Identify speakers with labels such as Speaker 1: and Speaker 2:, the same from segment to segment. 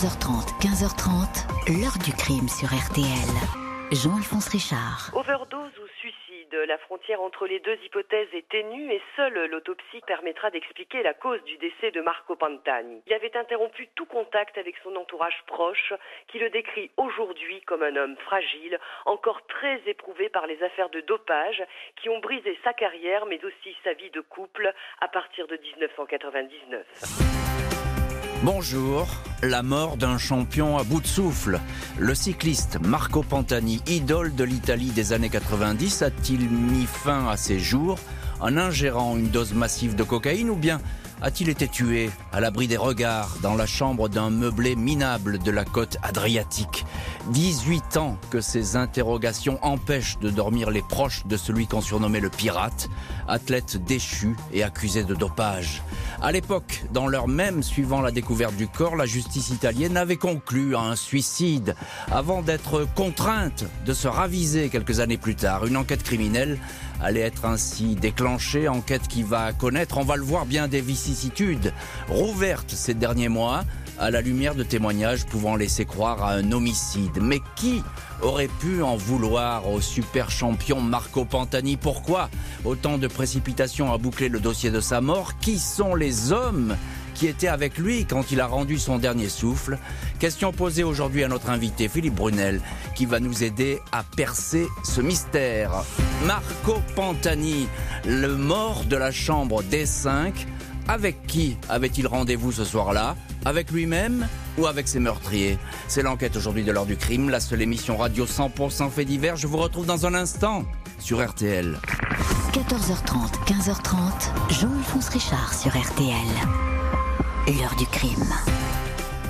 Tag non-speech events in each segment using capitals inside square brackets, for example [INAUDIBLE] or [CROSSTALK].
Speaker 1: 14h30, 15h30, l'heure du crime sur RTL. Jean-Alphonse Richard.
Speaker 2: Overdose ou suicide, la frontière entre les deux hypothèses est ténue et seule l'autopsie permettra d'expliquer la cause du décès de Marco Pantani. Il avait interrompu tout contact avec son entourage proche, qui le décrit aujourd'hui comme un homme fragile, encore très éprouvé par les affaires de dopage qui ont brisé sa carrière mais aussi sa vie de couple à partir de 1999.
Speaker 3: Bonjour, la mort d'un champion à bout de souffle. Le cycliste Marco Pantani, idole de l'Italie des années 90, a-t-il mis fin à ses jours en ingérant une dose massive de cocaïne ou bien a-t-il été tué à l'abri des regards dans la chambre d'un meublé minable de la côte adriatique? 18 ans que ces interrogations empêchent de dormir les proches de celui qu'on surnommait le pirate, athlète déchu et accusé de dopage. À l'époque, dans l'heure même suivant la découverte du corps, la justice italienne avait conclu à un suicide avant d'être contrainte de se raviser quelques années plus tard. Une enquête criminelle allait être ainsi déclenchée, enquête qui va connaître, on va le voir, bien des vicissitudes, rouvertes ces derniers mois, à la lumière de témoignages pouvant laisser croire à un homicide. Mais qui aurait pu en vouloir au super champion Marco Pantani. Pourquoi autant de précipitations à boucler le dossier de sa mort? Qui sont les hommes qui étaient avec lui quand il a rendu son dernier souffle? Question posée aujourd'hui à notre invité Philippe Brunel qui va nous aider à percer ce mystère. Marco Pantani, le mort de la chambre D5, avec qui avait-il rendez-vous ce soir-là? Avec lui-même ou avec ses meurtriers? C'est l'enquête aujourd'hui de l'heure du crime, la seule émission radio 100% fait divers. Je vous retrouve dans un instant sur RTL.
Speaker 1: 14h30, 15h30, Jean-Alphonse Richard sur RTL. L'heure du crime.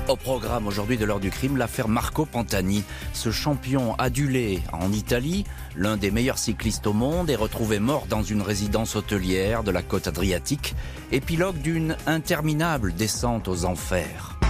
Speaker 3: Au programme aujourd'hui de l'heure du crime, l'affaire Marco Pantani. Ce champion adulé en Italie, l'un des meilleurs cyclistes au monde, est retrouvé mort dans une résidence hôtelière de la côte adriatique, épilogue d'une interminable descente aux enfers.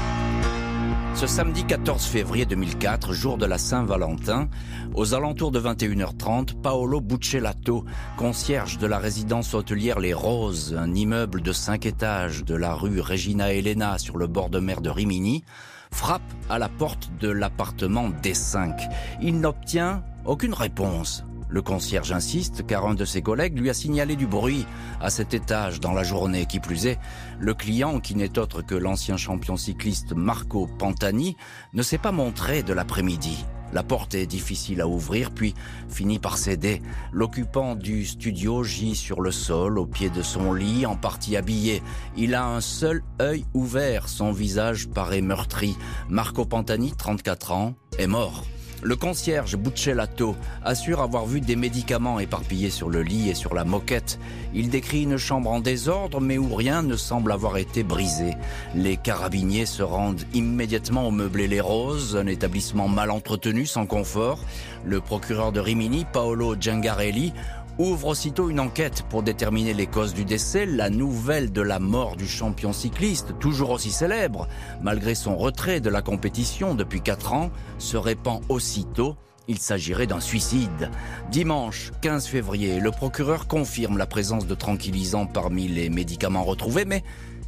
Speaker 3: Ce samedi 14 février 2004, jour de la Saint-Valentin, aux alentours de 21h30, Paolo Buccellato, concierge de la résidence hôtelière Les Roses, un immeuble de 5 étages de la rue Regina Elena sur le bord de mer de Rimini, frappe à la porte de l'appartement D5. Il n'obtient aucune réponse. Le concierge insiste car un de ses collègues lui a signalé du bruit à cet étage dans la journée. Qui plus est, le client, qui n'est autre que l'ancien champion cycliste Marco Pantani, ne s'est pas montré de l'après-midi. La porte est difficile à ouvrir, puis finit par céder. L'occupant du studio gît sur le sol, au pied de son lit, en partie habillé. Il a un seul œil ouvert, son visage paraît meurtri. Marco Pantani, 34 ans, est mort. Le concierge Buccellato assure avoir vu des médicaments éparpillés sur le lit et sur la moquette. Il décrit une chambre en désordre mais où rien ne semble avoir été brisé. Les carabiniers se rendent immédiatement au meublé Les Roses, un établissement mal entretenu, sans confort. Le procureur de Rimini, Paolo Giangarelli, ouvre aussitôt une enquête pour déterminer les causes du décès. La nouvelle de la mort du champion cycliste, toujours aussi célèbre, malgré son retrait de la compétition depuis 4 ans, se répand aussitôt. Il s'agirait d'un suicide. Dimanche 15 février, le procureur confirme la présence de tranquillisants parmi les médicaments retrouvés, mais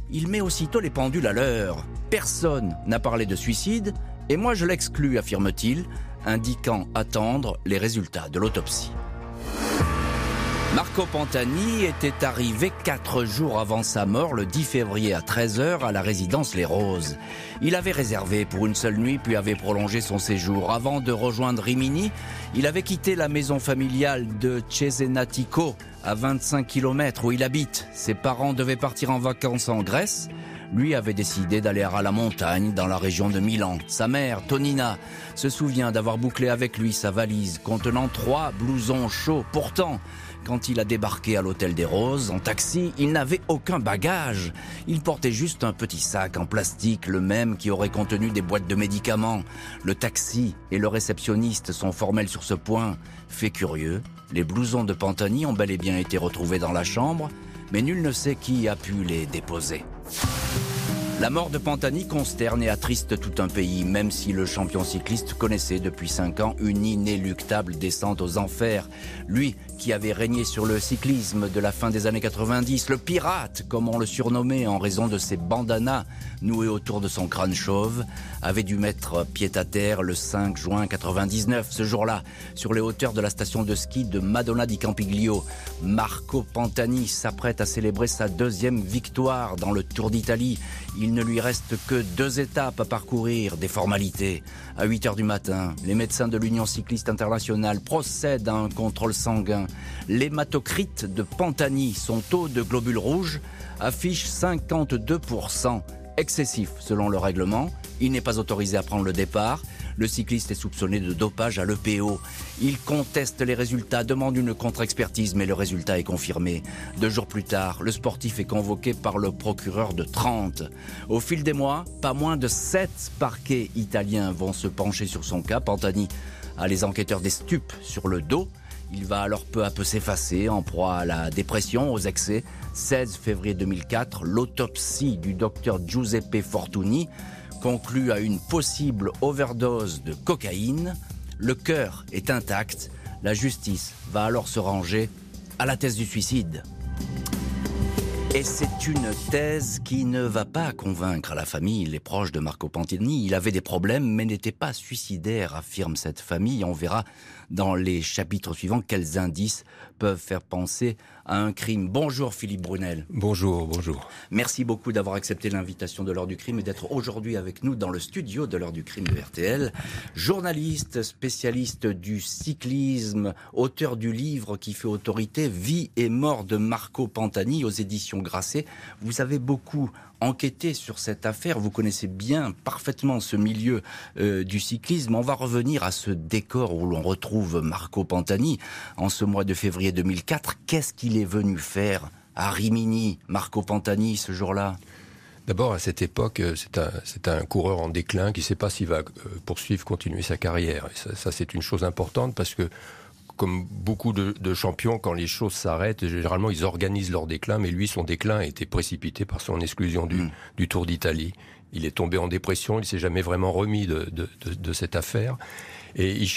Speaker 3: il met aussitôt les pendules à l'heure. Personne n'a parlé de suicide, et moi je l'exclus, affirme-t-il, indiquant attendre les résultats de l'autopsie. Marco Pantani était arrivé quatre jours avant sa mort, le 10 février à 13h, à la résidence Les Roses. Il avait réservé pour une seule nuit, puis avait prolongé son séjour. Avant de rejoindre Rimini, il avait quitté la maison familiale de Cesenatico, à 25 km où il habite. Ses parents devaient partir en vacances en Grèce. Lui avait décidé d'aller à la montagne dans la région de Milan. Sa mère, Tonina, se souvient d'avoir bouclé avec lui sa valise contenant trois blousons chauds. Pourtant, quand il a débarqué à l'hôtel des Roses en taxi, il n'avait aucun bagage. Il portait juste un petit sac en plastique, le même qui aurait contenu des boîtes de médicaments. Le taxi et le réceptionniste sont formels sur ce point. Fait curieux, les blousons de Pantani ont bel et bien été retrouvés dans la chambre, mais nul ne sait qui a pu les déposer. La mort de Pantani consterne et attriste tout un pays, même si le champion cycliste connaissait depuis cinq ans une inéluctable descente aux enfers. Lui, qui avait régné sur le cyclisme de la fin des années 90, le pirate, comme on le surnommait en raison de ses bandanas noués autour de son crâne chauve, avait dû mettre pied à terre le 5 juin 99. Ce jour-là, sur les hauteurs de la station de ski de Madonna di Campiglio, Marco Pantani s'apprête à célébrer sa deuxième victoire dans le Tour d'Italie. Il ne lui reste que deux étapes à parcourir, des formalités. À 8 heures du matin, les médecins de l'Union cycliste internationale procèdent à un contrôle sanguin. L'hématocrite de Pantani, son taux de globules rouges, affiche 52%, excessif selon le règlement. Il n'est pas autorisé à prendre le départ. Le cycliste est soupçonné de dopage à l'EPO. Il conteste les résultats, demande une contre-expertise, mais le résultat est confirmé. Deux jours plus tard, le sportif est convoqué par le procureur de 30. Au fil des mois, pas moins de sept parquets italiens vont se pencher sur son cas. Pantani a les enquêteurs des stupes sur le dos. Il va alors peu à peu s'effacer, en proie à la dépression, aux excès. 16 février 2004, l'autopsie du docteur Giuseppe Fortuni conclut à une possible overdose de cocaïne. Le cœur est intact. La justice va alors se ranger à la thèse du suicide. Et c'est une thèse qui ne va pas convaincre la famille, les proches de Marco Pantini. Il avait des problèmes, mais n'était pas suicidaire, affirme cette famille. On verra dans les chapitres suivants quels indices peuvent faire penser à un crime. Bonjour Philippe Brunel.
Speaker 4: Bonjour, bonjour.
Speaker 3: Merci beaucoup d'avoir accepté l'invitation de l'heure du crime et d'être aujourd'hui avec nous dans le studio de l'heure du crime de RTL. Journaliste, spécialiste du cyclisme, auteur du livre qui fait autorité Vie et mort de Marco Pantani aux éditions Grasset. Vous avez beaucoup enquêté sur cette affaire. Vous connaissez bien, parfaitement ce milieu euh, du cyclisme. On va revenir à ce décor où l'on retrouve Marco Pantani en ce mois de février 2004. Qu'est-ce qu'il est venu faire à Rimini, Marco Pantani, ce jour-là?
Speaker 4: D'abord, à cette époque, euh, c'est un, un, coureur en déclin qui ne sait pas s'il va euh, poursuivre, continuer sa carrière. Et ça, ça c'est une chose importante parce que comme beaucoup de, de, champions, quand les choses s'arrêtent, généralement ils organisent leur déclin, mais lui, son déclin a été précipité par son exclusion du, mm. du Tour d'Italie. Il est tombé en dépression, il s'est jamais vraiment remis de, de, de cette affaire. Et il,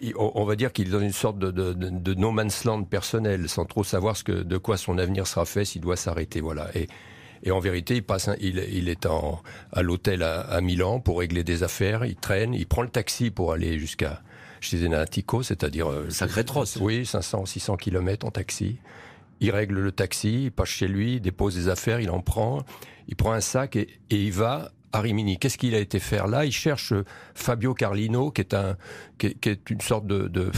Speaker 4: il, on va dire qu'il est dans une sorte de, no man's land personnel, sans trop savoir ce que, de quoi son avenir sera fait s'il doit s'arrêter. Voilà. Et, et en vérité, il passe, un, il, il, est en, à l'hôtel à, à Milan pour régler des affaires. Il traîne, il prend le taxi pour aller jusqu'à chez Zenatico, c'est-à-dire...
Speaker 3: Euh, Sacré trosse.
Speaker 4: Oui, 500, 600 kilomètres en taxi. Il règle le taxi, il passe chez lui, il dépose des affaires, il en prend, il prend un sac et, et il va à Rimini. Qu'est-ce qu'il a été faire là? Il cherche Fabio Carlino, qui est un, qui est, qui est une sorte de, de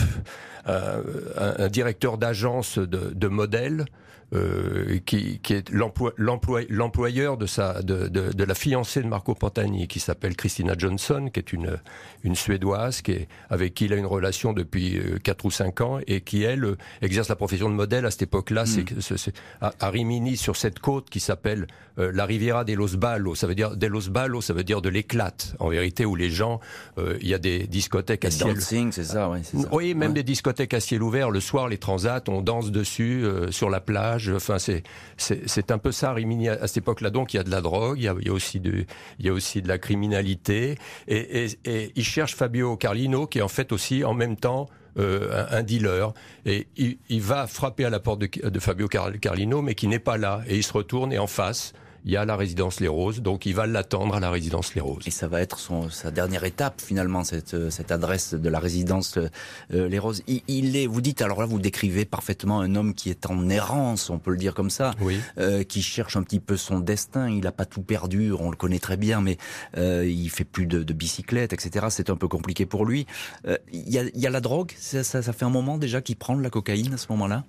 Speaker 4: euh, un, un, directeur d'agence de, de modèles euh, qui, qui, est l'employeur de, sa, de, de, de, la fiancée de Marco Pantani, qui s'appelle Christina Johnson, qui est une, une Suédoise, qui est, avec qui il a une relation depuis 4 euh, ou 5 ans, et qui, elle, exerce la profession de modèle à cette époque-là. Mm. C'est à, à, Rimini, sur cette côte qui s'appelle euh, la Riviera de los Ballos. Ça veut dire, de los Ballos, ça veut dire de l'éclate, en vérité, où les gens, euh, il y a des discothèques à ciel...
Speaker 3: c'est ça, oui. Ça.
Speaker 4: Oui, même ouais. des discothèques à ciel ouvert. Le soir, les transats, on danse dessus, sur la plage Enfin, c'est un peu ça, Rimini, à, cette époque-là. Donc, il y a de la drogue, il y a, aussi de la criminalité, et, il cherche Fabio Carlino, qui est en fait aussi en même temps euh, un, dealer. Et il, il, va frapper à la porte de, de Fabio Carlino mais qui n'est pas là. Et il se retourne et en face il y a la résidence Les Roses, donc il va l'attendre à la résidence Les Roses.
Speaker 3: Et ça va être son, sa dernière étape finalement, cette, euh, cette adresse de la résidence euh, Les Roses. Il, il, est, vous dites, alors là vous décrivez parfaitement un homme qui est en errance, on peut le dire comme ça,
Speaker 4: oui.
Speaker 3: euh, qui cherche un petit peu son destin, il n'a pas tout perdu, on le connaît très bien, mais euh, il fait plus de, de bicyclette, etc. C'est un peu compliqué pour lui. Euh, il y, a, y, a, la drogue, ça, ça, ça fait un moment déjà qu'il prend de la cocaïne à ce moment-là?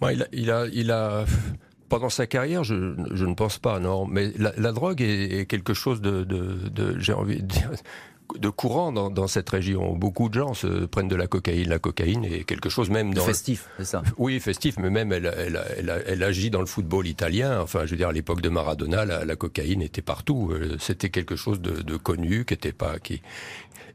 Speaker 4: Ouais, il a, il a, il a pendant sa carrière, je, je, ne pense pas, non. Mais la, la drogue est, est, quelque chose de, de, de j'ai envie de dire, de courant dans, dans, cette région. Beaucoup de gens se prennent de la cocaïne. La cocaïne est quelque chose même dans
Speaker 3: festif, c'est ça.
Speaker 4: Oui, festif, mais même elle, elle, elle, elle, agit dans le football italien. Enfin, je veux dire, à l'époque de Maradona, la, la, cocaïne était partout. Euh, c'était quelque chose de, de connu, qui était pas qui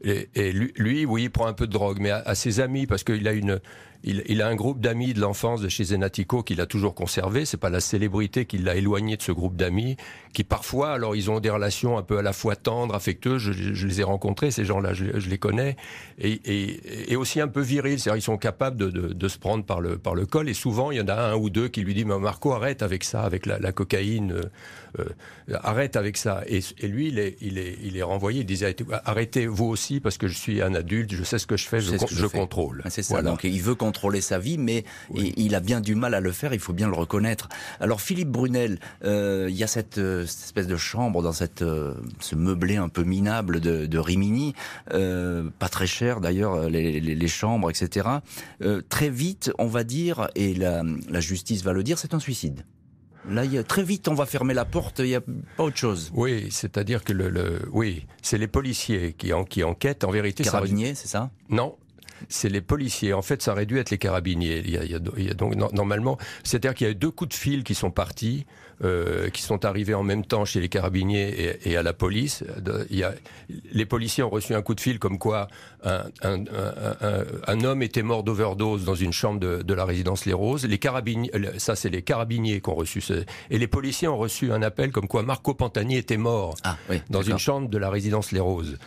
Speaker 4: Et, lui, oui, il prend un peu de drogue, mais à ses amis, parce qu'il a une, il, a un groupe d'amis de l'enfance de chez Zenatico qu'il a toujours conservé. C'est pas la célébrité qui l'a éloigné de ce groupe d'amis, qui parfois, alors ils ont des relations un peu à la fois tendres, affectueuses. Je, les ai rencontrés, ces gens-là, je, les connais, et, aussi un peu virils. C'est-à-dire ils sont capables de, se prendre par le par le col. Et souvent, il y en a un ou deux qui lui disent "Mais Marco, arrête avec ça, avec la, cocaïne, euh, euh, arrête avec ça." Et, lui, il est il est il est renvoyé. Il disait "Arrêtez vous aussi parce que je suis un adulte, je sais ce que je fais, je, je, contrôle."
Speaker 3: C'est ça. Donc il veut contrôler sa vie, mais il a bien du mal à le faire, il faut bien le reconnaître. Alors Philippe Brunel, euh, il y a cette, euh, espèce de chambre dans cette, euh, ce meublé un peu minable de, Rimini, pas très cher d'ailleurs, les, chambres, etc. très vite, on va dire, et la, justice va le dire, c'est un suicide. Là, il y a, très vite, on va fermer la porte, il n'y a pas autre chose.
Speaker 4: Oui, c'est-à-dire que le, oui, c'est les policiers qui, en, qui enquêtent. En vérité,
Speaker 3: Carabiniers, c'est ça?
Speaker 4: Non, c'est les policiers. En fait, ça aurait dû être les carabiniers. Il y a, donc normalement, c'est-à-dire qu'il y a eu deux coups de fil qui sont partis, euh, qui sont arrivés en même temps chez les carabiniers et, à la police. Il y a, les policiers ont reçu un coup de fil comme quoi un, homme était mort d'overdose dans une chambre de, la résidence Les Roses. Les carabiniers, ça c'est les carabiniers qui ont reçu ce, et les policiers ont reçu un appel comme quoi Marco Pantani était mort
Speaker 3: ah,
Speaker 4: dans une chambre de la résidence Les Roses.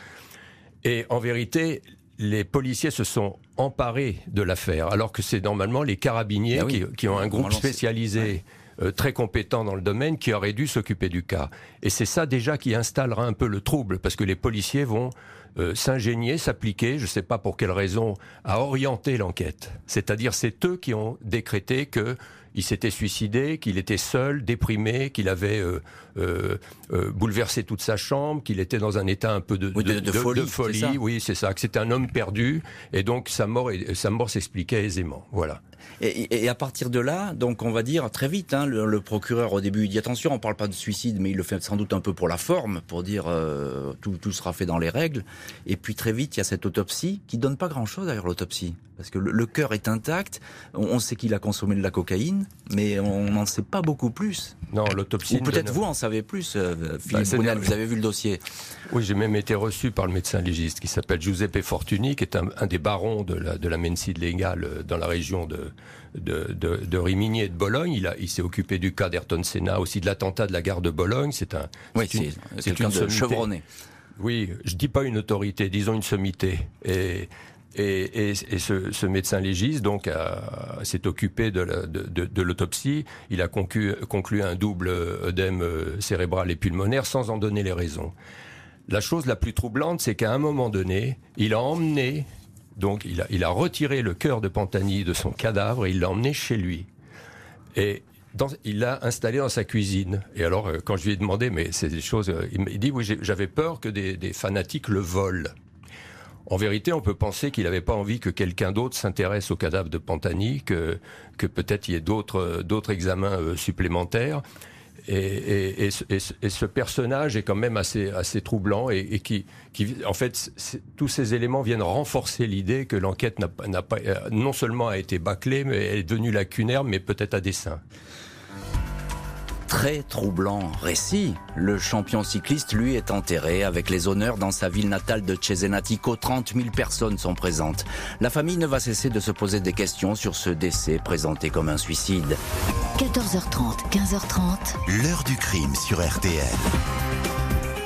Speaker 4: Et en vérité, les policiers se sont emparés de l'affaire, alors que c'est normalement les carabiniers ah qui, ont un groupe spécialisé. Euh, très compétent dans le domaine qui aurait dû s'occuper du cas. Et c'est ça déjà qui installera un peu le trouble, parce que les policiers vont euh, s'ingénier, s'appliquer, je ne sais pas pour quelle raison, à orienter l'enquête. C'est-à-dire c'est eux qui ont décrété que il s'était suicidé, qu'il était seul, déprimé, qu'il avait euh, euh, euh, bouleversé toute sa chambre, qu'il était dans un état un peu de, folie. Oui, c'est ça, que c'était un homme perdu, et donc sa mort, sa mort s'expliquait aisément. Voilà.
Speaker 3: Et, à partir de là, donc on va dire très vite, hein, le, procureur au début il dit attention, on parle pas de suicide, mais il le fait sans doute un peu pour la forme, pour dire tout, tout, sera fait dans les règles. Et puis très vite, il y a cette autopsie qui donne pas grand-chose d'ailleurs l'autopsie, parce que le, cœur est intact, on sait qu'il a consommé de la cocaïne, mais on n'en sait pas beaucoup plus.
Speaker 4: Non, l'autopsie.
Speaker 3: Ou peut-être vous en savez plus, euh, Philippe bah, vous avez vu le dossier.
Speaker 4: Oui, j'ai même été reçu par le médecin légiste qui s'appelle Giuseppe Fortuny, qui est un, des barons de la, de la légale euh, dans la région de, de, Rimini et de Bologne. Il, il s'est occupé du cas d'Ayrton Senna, aussi de l'attentat de la gare de Bologne. C'est un.
Speaker 3: Oui, c'est une, une chevronné.
Speaker 4: Oui, je dis pas une autorité, disons une sommité. Et et, ce, médecin légiste donc s'est occupé de, l'autopsie. Il a conclu, conclu, un double œdème cérébral et pulmonaire sans en donner les raisons. La chose la plus troublante, c'est qu'à un moment donné, il a emmené, donc il a, retiré le cœur de Pantani de son cadavre et il l'a emmené chez lui. Et il l'a installé dans sa cuisine. Et alors, euh, quand je lui ai demandé, mais c'est des choses, euh, il dit, oui, j'avais peur que des, fanatiques le volent. En vérité, on peut penser qu'il n'avait pas envie que quelqu'un d'autre s'intéresse au cadavre de Pantani, que, peut-être il y ait d'autres, d'autres examens euh, supplémentaires. Et, ce personnage est quand même assez, troublant et, qui, qui, en fait, tous ces éléments viennent renforcer l'idée que l'enquête n'a, n'a pas, euh, non seulement a été bâclée, mais elle est devenue lacunaire, mais peut-être à dessein
Speaker 3: très troublant récit. Le champion cycliste, lui, est enterré avec les honneurs dans sa ville natale de Cesenatico. 30 000 personnes sont présentes. La famille ne va cesser de se poser des questions sur ce décès présenté comme un suicide.
Speaker 1: 14h30, 15h30.
Speaker 5: L'heure du crime sur RTL.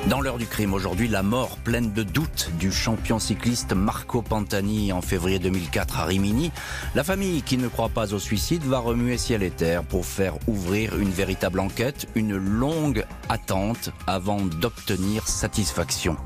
Speaker 3: Dans l'heure du crime aujourd'hui, la mort pleine de doutes du champion cycliste Marco Pantani en février 2004 à Rimini. La famille qui ne croit pas au suicide va remuer ciel et terre pour faire ouvrir une véritable enquête, une longue attente avant d'obtenir satisfaction.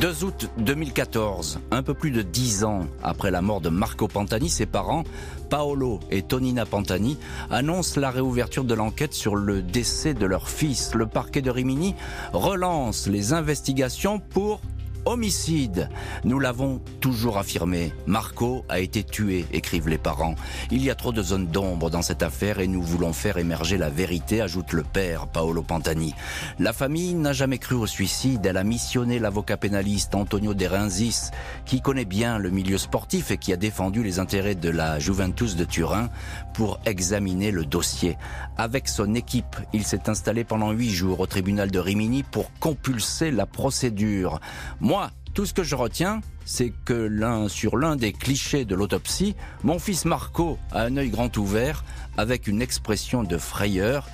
Speaker 3: 2 août 2014, un peu plus de dix ans après la mort de Marco Pantani, ses parents, Paolo et Tonina Pantani, annoncent la réouverture de l'enquête sur le décès de leur fils. Le parquet de Rimini relance les investigations pour Homicide. Nous l'avons toujours affirmé. Marco a été tué, écrivent les parents. Il y a trop de zones d'ombre dans cette affaire et nous voulons faire émerger la vérité, ajoute le père, Paolo Pantani. La famille n'a jamais cru au suicide. Elle a missionné l'avocat pénaliste Antonio De Renzis, qui connaît bien le milieu sportif et qui a défendu les intérêts de la Juventus de Turin pour examiner le dossier. Avec son équipe, il s'est installé pendant huit jours au tribunal de Rimini pour compulser la procédure. Moi, Tout ce que je retiens, c'est que sur l'un des clichés de l'autopsie, mon fils Marco a un œil grand ouvert avec une expression de frayeur.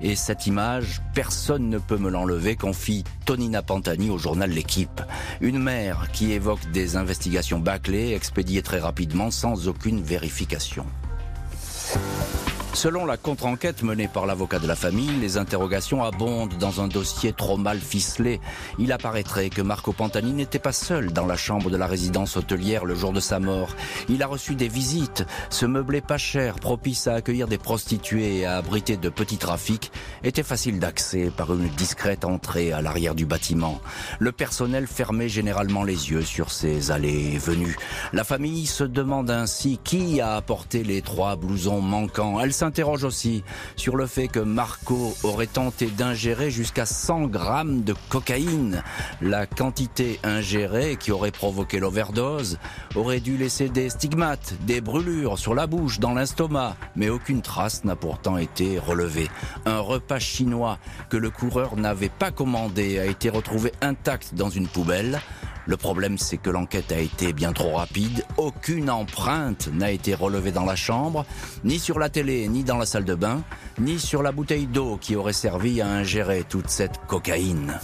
Speaker 3: Et cette image, personne ne peut me l'enlever, confie Tonina Pantani au journal L'équipe. Une mère qui évoque des investigations bâclées, expédiées très rapidement, sans aucune vérification. Selon la contre-enquête menée par l'avocat de la famille, les interrogations abondent dans un dossier trop mal ficelé. Il apparaîtrait que Marco Pantani n'était pas seul dans la chambre de la résidence hôtelière le jour de sa mort. Il a reçu des visites. Ce meublé pas cher, propice à accueillir des prostituées et à abriter de petits trafics, était facile d'accès par une discrète entrée à l'arrière du bâtiment. Le personnel fermait généralement les yeux sur ces allées et venues. La famille se demande ainsi qui a apporté les trois blousons manquants s'interroge aussi sur le fait que Marco aurait tenté d'ingérer jusqu'à 100 grammes de cocaïne. La quantité ingérée qui aurait provoqué l'overdose aurait dû laisser des stigmates, des brûlures sur la bouche, dans l'estomac, mais aucune trace n'a pourtant été relevée. Un repas chinois que le coureur n'avait pas commandé a été retrouvé intact dans une poubelle. Le problème, c'est que l'enquête a été bien trop rapide. Aucune empreinte n'a été relevée dans la chambre, ni sur la télé, ni dans la salle de bain, ni sur la bouteille d'eau qui aurait servi à ingérer toute cette cocaïne.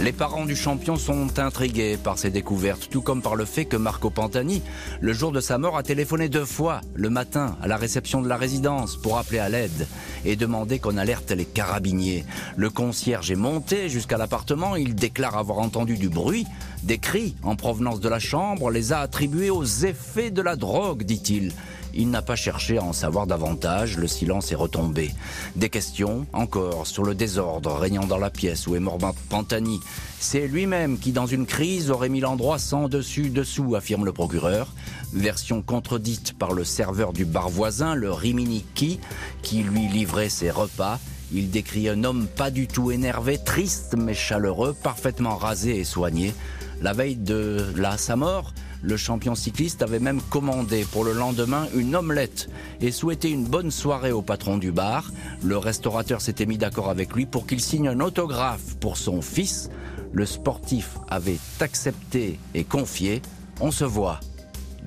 Speaker 3: Les parents du champion sont intrigués par ces découvertes, tout comme par le fait que Marco Pantani, le jour de sa mort, a téléphoné deux fois le matin à la réception de la résidence pour appeler à l'aide et demander qu'on alerte les carabiniers. Le concierge est monté jusqu'à l'appartement, il déclare avoir entendu du bruit, des cris en provenance de la chambre, les a attribués aux effets de la drogue, dit-il. Il n'a pas cherché à en savoir davantage, le silence est retombé. Des questions, encore, sur le désordre régnant dans la pièce où est mort Pantani. C'est lui-même qui, dans une crise, aurait mis l'endroit sans dessus-dessous, affirme le procureur. Version contredite par le serveur du bar voisin, le Riminiki, qui lui livrait ses repas. Il décrit un homme pas du tout énervé, triste mais chaleureux, parfaitement rasé et soigné. La veille de là, sa mort, le champion cycliste avait même commandé pour le lendemain une omelette et souhaité une bonne soirée au patron du bar. Le restaurateur s'était mis d'accord avec lui pour qu'il signe un autographe pour son fils. Le sportif avait accepté et confié. On se voit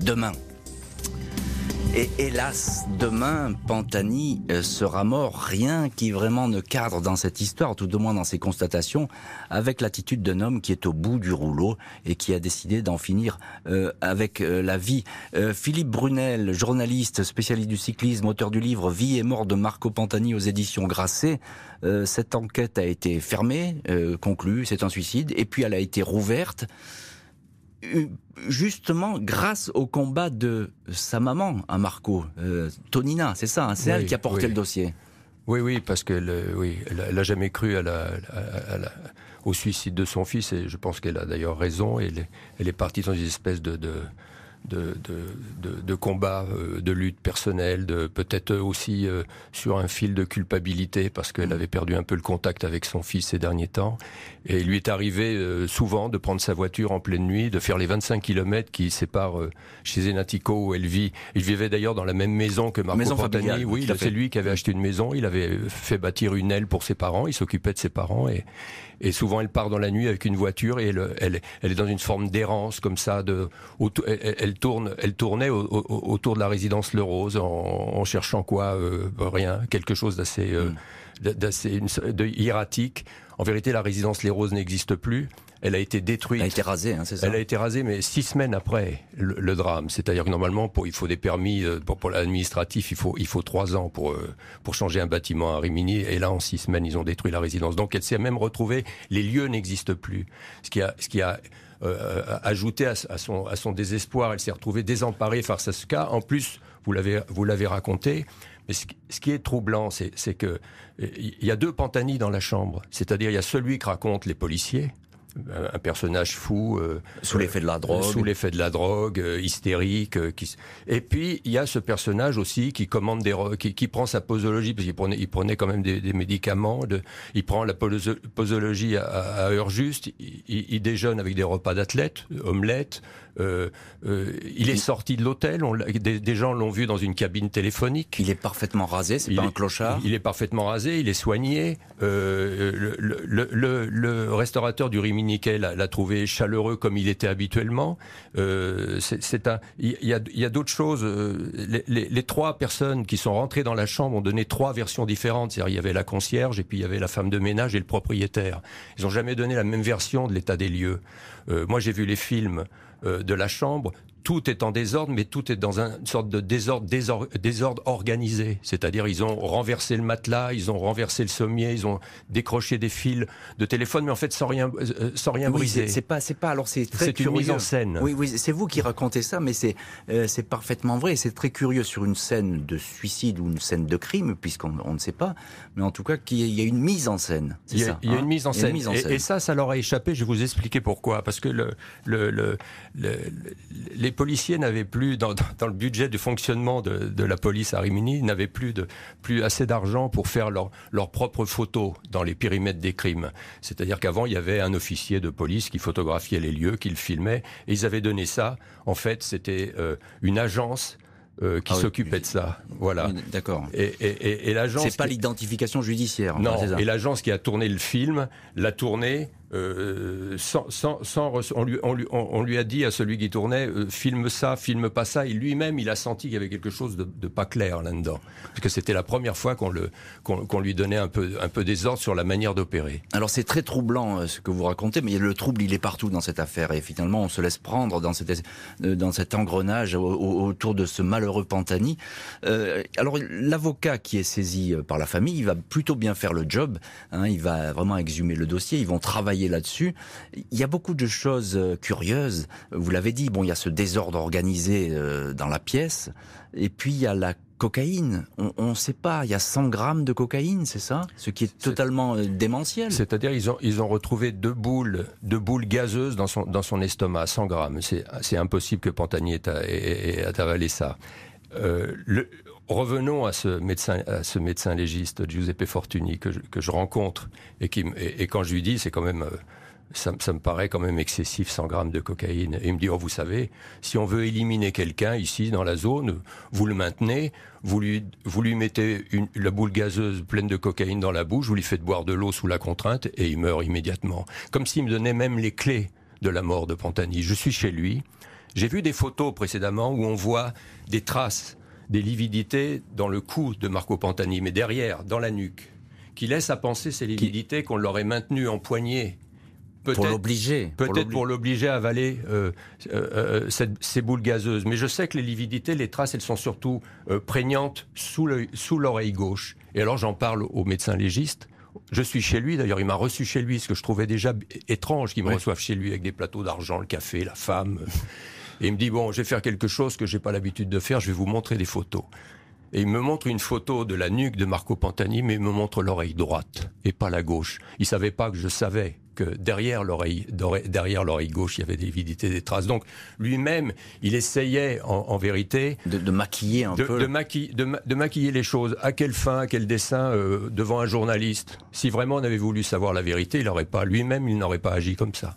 Speaker 3: demain. Et hélas, demain, Pantani euh, sera mort. Rien qui vraiment ne cadre dans cette histoire, tout au moins dans ses constatations, avec l'attitude d'un homme qui est au bout du rouleau et qui a décidé d'en finir euh, avec euh, la vie. Philippe Brunel, journaliste, spécialiste du cyclisme, auteur du livre Vie et mort de Marco Pantani aux éditions Grasset. cette enquête a été fermée, conclue, c'est un suicide, et puis elle a été rouverte justement grâce au combat de sa maman, à hein, Marco, euh, Tonina, c'est ça, hein, c'est elle qui a porté le dossier.
Speaker 4: Oui, oui, parce qu'elle oui, elle, a jamais cru à la, au suicide de son fils, et je pense qu'elle a d'ailleurs raison. Elle, elle est partie dans une espèce de, de de, de, de, combat, euh, de lutte personnelle, de peut-être aussi euh, sur un fil de culpabilité parce qu'elle avait perdu un peu le contact avec son fils ces derniers temps. Et il lui est arrivé euh, souvent de prendre sa voiture en pleine nuit, de faire les 25 kilomètres qui séparent chez Zenatico où elle vit. Il vivait d'ailleurs dans la même maison que Marco maison Oui, c'est lui qui avait acheté une maison. Il avait fait bâtir une aile pour ses parents. Il s'occupait de ses parents et, et souvent elle part dans la nuit avec une voiture et elle, est dans une forme d'errance comme ça. De, elle, tourne, elle tournait autour de la résidence Le Rose en, cherchant quoi euh, Rien, quelque chose d'assez, euh, d'assez hiératique. En vérité, la résidence Les Roses n'existe plus. Elle a été détruite.
Speaker 3: Elle a été rasée, hein, c'est ça
Speaker 4: Elle a été rasée, mais six semaines après le, drame. C'est-à-dire que normalement, pour, il faut des permis euh, pour, pour l'administratif, il faut il faut trois ans pour euh, pour changer un bâtiment à Rimini. Et là, en six semaines, ils ont détruit la résidence. Donc, elle s'est même retrouvée. Les lieux n'existent plus. Ce qui a ce qui a euh, ajouté à, son à son désespoir. Elle s'est retrouvée désemparée face à ce cas. En plus, vous l'avez vous l'avez raconté. Mais ce, qui est troublant, c'est que il y a deux Pantani dans la chambre. C'est-à-dire, il y a celui qui raconte les policiers, un personnage fou
Speaker 3: euh, sous l'effet de la drogue
Speaker 4: sous l'effet de la drogue euh, hystérique euh, qui... et puis il y a ce personnage aussi qui commande des qui, qui prend sa posologie parce qu'il prenait il prenait quand même des, des médicaments de... il prend la posologie à, à heure juste il, il, déjeune avec des repas d'athlètes omelettes Euh, euh, il est sorti de l'hôtel, des, des, gens l'ont vu dans une cabine téléphonique.
Speaker 3: Il est parfaitement rasé, c'est pas un clochard.
Speaker 4: Il est parfaitement rasé, il est soigné. Euh, le, le, le, le, restaurateur du Rimini l'a trouvé chaleureux comme il était habituellement. C'est un, il y a, d'autres choses. Les, les, les, trois personnes qui sont rentrées dans la chambre ont donné trois versions différentes. C'est-à-dire il y avait la concierge et puis il y avait la femme de ménage et le propriétaire. Ils n'ont jamais donné la même version de l'état des lieux. Moi j'ai vu les films de la chambre, tout est en désordre, mais tout est dans une sorte de désordre, désordre, organisé. C'est-à-dire, ils ont renversé le matelas, ils ont renversé le sommier, ils ont décroché des fils de téléphone, mais en fait sans rien, euh, sans rien briser.
Speaker 3: C'est pas, c'est pas. Alors c'est très
Speaker 4: C'est une mise en scène.
Speaker 3: Oui, oui, c'est vous qui racontez ça, mais c'est, euh, c'est parfaitement vrai. C'est très curieux sur une scène de suicide ou une scène de crime, puisqu'on on ne sait pas. Mais en tout cas, qu'il y a une mise en scène.
Speaker 4: Il y a, il y a une mise en scène. Et, ça, ça leur a échappé. Je vais vous expliquer pourquoi. Parce que le, le, le, le les les policiers n'avaient plus, dans, dans, le budget du fonctionnement de, de la police à Rimini, n'avaient plus, de, plus assez d'argent pour faire leurs leur propres photos dans les périmètres des crimes. C'est-à-dire qu'avant, il y avait un officier de police qui photographiait les lieux, qui le filmait, et ils avaient donné ça. En fait, c'était euh, une agence euh, qui ah s'occupait de ça. Voilà.
Speaker 3: D'accord.
Speaker 4: Et, et, et, l'agence.
Speaker 3: C'est pas l'identification judiciaire.
Speaker 4: Non. Et l'agence qui a tourné le film l'a tourné on, lui, a dit à celui qui tournait euh, filme ça, filme pas ça. Et lui-même, il a senti qu'il y avait quelque chose de, pas clair là-dedans, parce que c'était la première fois qu'on lui donnait un peu des ordres sur la manière d'opérer.
Speaker 3: Alors c'est très troublant euh, ce que vous racontez, mais le trouble il est partout dans cette affaire et finalement on se laisse prendre dans euh, cet engrenage autour de ce malheureux Pantani. Alors l'avocat qui est saisi par la famille, il va plutôt bien faire le job. Hein, il va vraiment exhumer le dossier. Ils vont travailler là-dessus. Il y a beaucoup de choses euh, curieuses. Vous l'avez dit, bon, il y a ce désordre organisé euh, dans la pièce. Et puis il y a la cocaïne. On ne sait pas. Il y a 100 grammes de cocaïne, c'est ça? Ce qui est totalement euh, démentiel.
Speaker 4: C'est-à-dire ils ont ils ont retrouvé deux boules deux boules gazeuses dans son dans son estomac, 100 grammes. C'est impossible que Pantani ait, ait, avalé ça. le, revenons à ce médecin, à ce médecin légiste, Giuseppe Fortuny, que je, que je rencontre et qui, et, quand je lui dis, c'est quand même, euh, ça, me paraît quand même excessif, 100 grammes de cocaïne. Il me dit, oh, vous savez, si on veut éliminer quelqu'un ici dans la zone, vous le maintenez, vous lui, vous lui mettez la boule gazeuse pleine de cocaïne dans la bouche, vous lui faites boire de l'eau sous la contrainte et il meurt immédiatement. Comme s'il me donnait même les clés de la mort de Pantani. Je suis chez lui. J'ai vu des photos précédemment où on voit des traces des lividités dans le cou de Marco Pantani, mais derrière, dans la nuque, qui laisse à penser ces lividités qu'on l'aurait maintenu en poignée.
Speaker 3: Pour l'obliger.
Speaker 4: Peut-être pour l'obliger à avaler euh, euh, euh ces boules gazeuses. Mais je sais que les lividités, les traces, elles sont surtout euh, prégnantes sous l'oreille gauche. Et alors j'en parle au médecin légiste. Je suis chez lui, d'ailleurs il m'a reçu chez lui, ce que je trouvais déjà étrange qu'il me reçoive chez lui avec des plateaux d'argent, le café, la femme. Et il me dit, bon, je vais faire quelque chose que j'ai pas l'habitude de faire, je vais vous montrer des photos. Et il me montre une photo de la nuque de Marco Pantani, mais il me montre l'oreille droite et pas la gauche. Il savait pas que je savais que derrière l'oreille, derrière l'oreille gauche, il y avait des vidités, des traces. Donc lui-même, il essayait en, vérité
Speaker 3: de, maquiller un peu,
Speaker 4: de, de, maquiller les choses. À quelle fin, à quel dessin euh, devant un journaliste? Si vraiment on avait voulu savoir la vérité, il n'aurait pas lui-même, il n'aurait pas agi comme ça.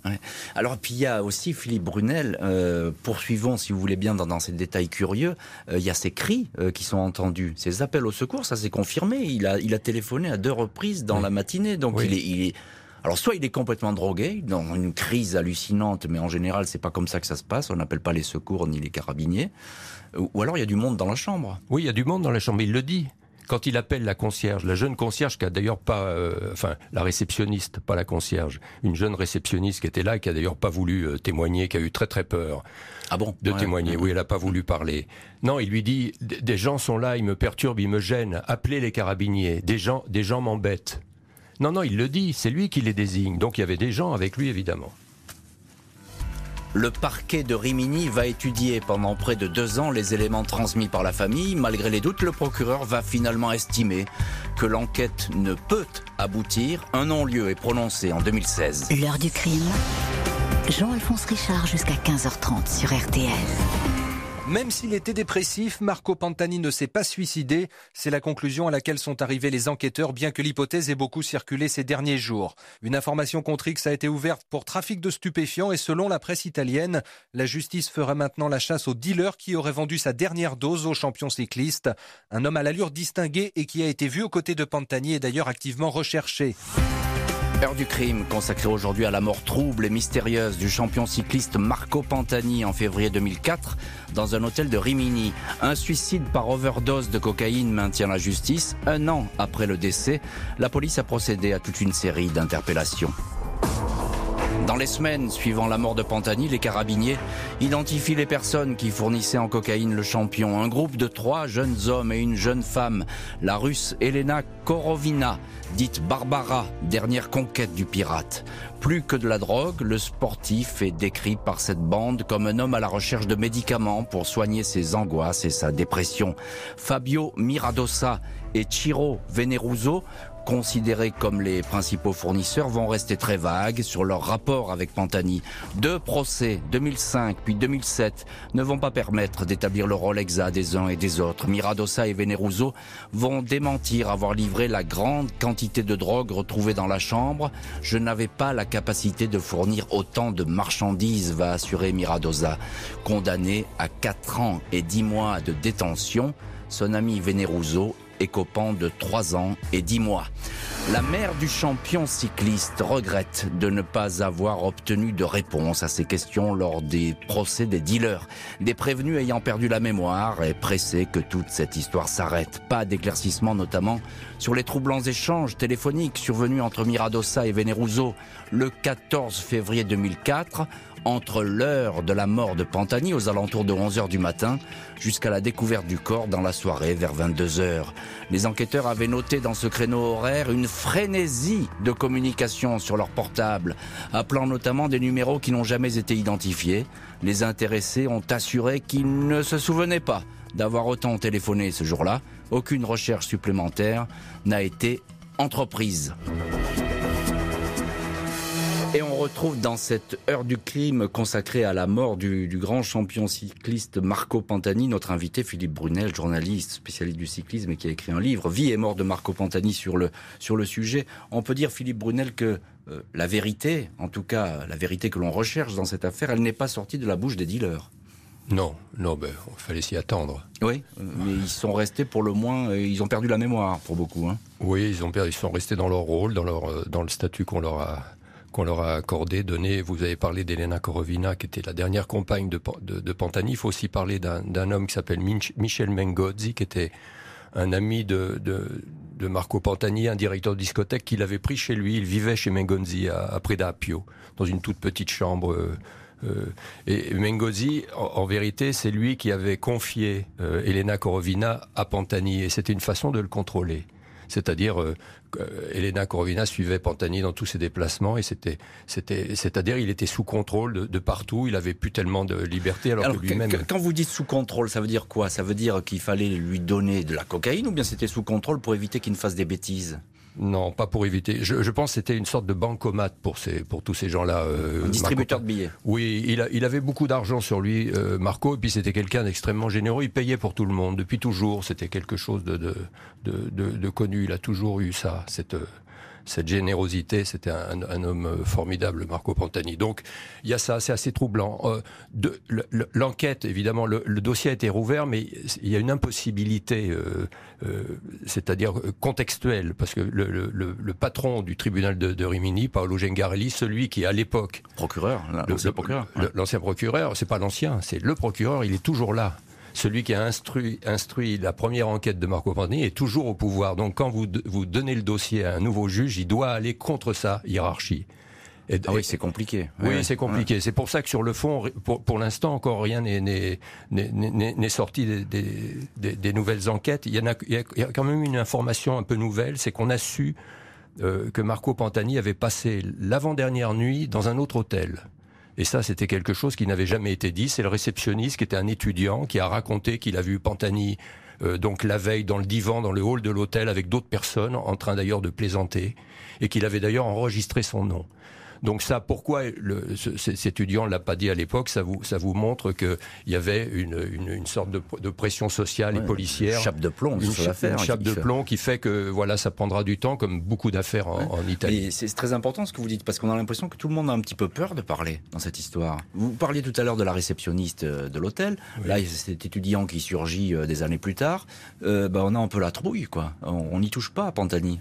Speaker 3: Alors puis il y a aussi Philippe Brunel. Euh, poursuivons, si vous voulez bien, dans, ces détails curieux. Euh, il y a ces cris qui sont entendus, ces appels au secours, ça s'est confirmé. Il a, il a téléphoné à deux reprises dans la matinée, donc il est, il est alors soit il est complètement drogué, dans une crise hallucinante, mais en général c'est pas comme ça que ça se passe. On n'appelle pas les secours ni les carabiniers. Ou alors il y a du monde dans la chambre.
Speaker 4: Oui, il y a du monde dans la chambre. Il le dit quand il appelle la concierge, la jeune concierge qui a d'ailleurs pas, euh, enfin la réceptionniste, pas la concierge, une jeune réceptionniste qui était là, qui a d'ailleurs pas voulu euh, témoigner, qui a eu très très peur.
Speaker 3: Ah bon?
Speaker 4: De témoigner. Oui, elle a pas voulu parler. Non, il lui dit des gens sont là, ils me perturbent, ils me gênent. Appelez les carabiniers. Des gens, des gens m'embêtent. Non, non, il le dit, c'est lui qui les désigne. Donc il y avait des gens avec lui, évidemment.
Speaker 3: Le parquet de Rimini va étudier pendant près de deux ans les éléments transmis par la famille. Malgré les doutes, le procureur va finalement estimer que l'enquête ne peut aboutir. Un non-lieu est prononcé en 2016.
Speaker 1: L'heure du crime. Jean-Alphonse Richard jusqu'à 15h30 sur RTL.
Speaker 5: Même s'il était dépressif, Marco Pantani ne s'est pas suicidé. C'est la conclusion à laquelle sont arrivés les enquêteurs, bien que l'hypothèse ait beaucoup circulé ces derniers jours. Une information contre X a été ouverte pour trafic de stupéfiants et selon la presse italienne, la justice fera maintenant la chasse au dealer qui aurait vendu sa dernière dose au champion cycliste. Un homme à l'allure distinguée et qui a été vu aux côtés de Pantani est d'ailleurs activement recherché.
Speaker 3: Heure du crime consacrée aujourd'hui à la mort trouble et mystérieuse du champion cycliste Marco Pantani en février 2004 dans un hôtel de Rimini. Un suicide par overdose de cocaïne maintient la justice. Un an après le décès, la police a procédé à toute une série d'interpellations. Dans les semaines suivant la mort de Pantani, les carabiniers identifient les personnes qui fournissaient en cocaïne le champion. Un groupe de trois jeunes hommes et une jeune femme, la russe Elena Korovina, dite Barbara, dernière conquête du pirate. Plus que de la drogue, le sportif est décrit par cette bande comme un homme à la recherche de médicaments pour soigner ses angoisses et sa dépression. Fabio Miradosa et Ciro Veneruso considérés comme les principaux fournisseurs vont rester très vagues sur leur rapport avec Pantani. Deux procès, 2005 puis 2007, ne vont pas permettre d'établir le rôle exact des uns et des autres. Miradosa et Veneruso vont démentir avoir livré la grande quantité de drogue retrouvée dans la chambre. Je n'avais pas la capacité de fournir autant de marchandises, va assurer Miradosa. Condamné à 4 ans et 10 mois de détention, son ami Veneruso écopant de 3 ans et 10 mois. La mère du champion cycliste regrette de ne pas avoir obtenu de réponse à ces questions lors des procès des dealers. Des prévenus ayant perdu la mémoire et pressés que toute cette histoire s'arrête. Pas d'éclaircissement notamment sur les troublants échanges téléphoniques survenus entre Miradosa et Veneruso le 14 février 2004 entre l'heure de la mort de Pantani aux alentours de 11 heures du matin jusqu'à la découverte du corps dans la soirée vers 22 heures. Les enquêteurs avaient noté dans ce créneau horaire une frénésie de communication sur leur portable, appelant notamment des numéros qui n'ont jamais été identifiés. Les intéressés ont assuré qu'ils ne se souvenaient pas d'avoir autant téléphoné ce jour-là. Aucune recherche supplémentaire n'a été entreprise. Et on retrouve dans cette heure du crime consacrée à la mort du, grand champion cycliste Marco Pantani notre invité Philippe Brunel, journaliste spécialiste du cyclisme et qui a écrit un livre Vie et mort de Marco Pantani sur le, sur le sujet. On peut dire Philippe Brunel que euh, la vérité, en tout cas la vérité que l'on recherche dans cette affaire, elle n'est pas sortie de la bouche des dealers.
Speaker 4: Non, non, ben, il fallait s'y attendre.
Speaker 3: Oui, mais ils sont restés pour le moins, euh, ils ont perdu la mémoire pour beaucoup. Hein.
Speaker 4: Oui, ils, ont perdu, ils sont restés dans leur rôle, dans, leur, euh, dans le statut qu'on leur a qu'on leur a accordé, donné. Vous avez parlé d'Elena Korovina, qui était la dernière compagne de, de, Pantani. Il faut aussi parler d'un homme qui s'appelle Michel Mengozzi, qui était un ami de, de, Marco Pantani, un directeur de discothèque qu'il avait pris chez lui. Il vivait chez Mengozzi à, à Predapio, dans une toute petite chambre. Euh, euh, et Mengozzi, en, vérité, c'est lui qui avait confié euh, Elena Korovina à Pantani, et c'était une façon de le contrôler. C'est-à-dire, euh, Elena Korovina suivait Pantani dans tous ses déplacements et c'était, c'était, c'est-à-dire, il était sous contrôle de, partout. Il avait plus tellement de liberté alors, que lui-même.
Speaker 3: Quand vous dites sous contrôle, ça veut dire quoi? Ça veut dire qu'il fallait lui donner de la cocaïne ou bien c'était sous contrôle pour éviter qu'il ne fasse des bêtises?
Speaker 4: Non, pas pour éviter. Je, je pense que c'était une sorte de bancomat pour, ces, pour tous ces gens-là.
Speaker 3: Euh, distributeur de billets.
Speaker 4: Oui, il, il avait beaucoup d'argent sur lui, euh, Marco, et puis c'était quelqu'un d'extrêmement généreux. Il payait pour tout le monde, depuis toujours. C'était quelque chose de, de, de, de, connu. Il a toujours eu ça, cette cette générosité. C'était un, un, homme formidable, Marco Pantani. Donc, il y a ça, c'est assez troublant. Euh, L'enquête, évidemment, le, le, dossier a été rouvert, mais il y a une impossibilité, euh, euh, c'est-à-dire contextuelle, parce que le, le, patron du tribunal de, de, Rimini, Paolo Gengarelli, celui qui à l'époque
Speaker 3: procureur, l'ancien procureur,
Speaker 4: l'ancien procureur, c'est pas l'ancien, c'est le procureur, il est toujours là celui qui a instruit, instruit la première enquête de Marco Pantani est toujours au pouvoir. Donc quand vous, vous donnez le dossier à un nouveau juge, il doit aller contre sa hiérarchie.
Speaker 3: Et, ah oui, c'est compliqué.
Speaker 4: Oui, c'est compliqué. C'est pour ça que sur le fond, pour, pour l'instant, encore rien n'est sorti des, des, des, nouvelles enquêtes. Il y, en a, il y a quand même une information un peu nouvelle, c'est qu'on a su euh, que Marco Pantani avait passé l'avant-dernière nuit dans un autre hôtel. Et ça, c'était quelque chose qui n'avait jamais été dit. C'est le réceptionniste qui était un étudiant qui a raconté qu'il a vu Pantani euh, donc la veille dans le divan, dans le hall de l'hôtel avec d'autres personnes, en train d'ailleurs de plaisanter, et qu'il avait d'ailleurs enregistré son nom. Donc ça, pourquoi le, cet étudiant ne l'a pas dit à l'époque Ça vous, ça vous montre qu'il y avait une, une, une sorte de, de, pression sociale et policière.
Speaker 3: Une chape de plomb,
Speaker 4: une,
Speaker 3: sur
Speaker 4: une chape de plomb qui fait que voilà, ça prendra du temps, comme beaucoup d'affaires en, en, Italie.
Speaker 3: C'est très important ce que vous dites, parce qu'on a l'impression que tout le monde a un petit peu peur de parler dans cette histoire. Vous parliez tout à l'heure de la réceptionniste euh, de l'hôtel. Oui. Là, cet étudiant qui surgit euh, des années plus tard. Euh, bah, on a un peu la trouille, quoi. On n'y touche pas à Pantani.